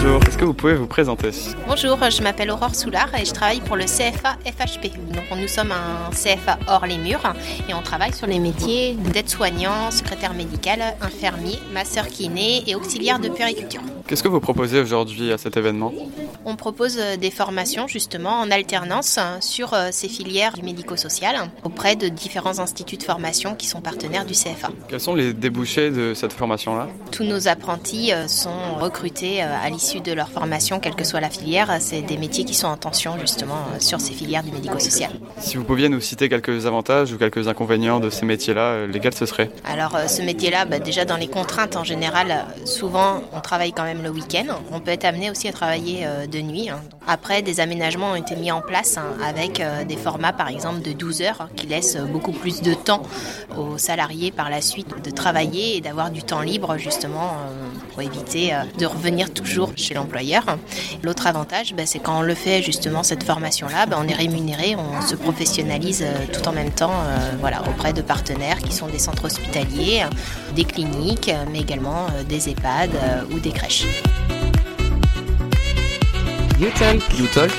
Bonjour, est-ce que vous pouvez vous présenter Bonjour, je m'appelle Aurore Soulard et je travaille pour le CFA FHP. Donc nous sommes un CFA hors les murs et on travaille sur les métiers d'aide-soignant, secrétaire médical, infirmier, masseur kiné et auxiliaire de périculture. Qu'est-ce que vous proposez aujourd'hui à cet événement On propose euh, des formations justement en alternance sur euh, ces filières du médico-social auprès de différents instituts de formation qui sont partenaires du CFA. Quels sont les débouchés de cette formation-là Tous nos apprentis euh, sont recrutés à l'issue de leur formation, quelle que soit la filière. C'est des métiers qui sont en tension justement sur ces filières du médico-social. Si vous pouviez nous citer quelques avantages ou quelques inconvénients de ces métiers-là, lesquels ce seraient? Alors ce métier-là, bah, déjà dans les contraintes en général, souvent on travaille quand même le week-end. On peut être amené aussi à travailler euh, de nuit. Hein. Après, des aménagements ont été mis en place hein, avec euh, des formats, par exemple, de 12 heures hein, qui laissent beaucoup plus de temps aux salariés par la suite de travailler et d'avoir du temps libre, justement, euh, pour éviter de revenir toujours chez l'employeur. L'autre avantage, bah, c'est quand on le fait, justement, cette formation-là, bah, on est rémunéré, on se professionnalise tout en même temps voilà, auprès de partenaires qui sont des centres hospitaliers, des cliniques, mais également des EHPAD ou des crèches. You Talk. You Talk.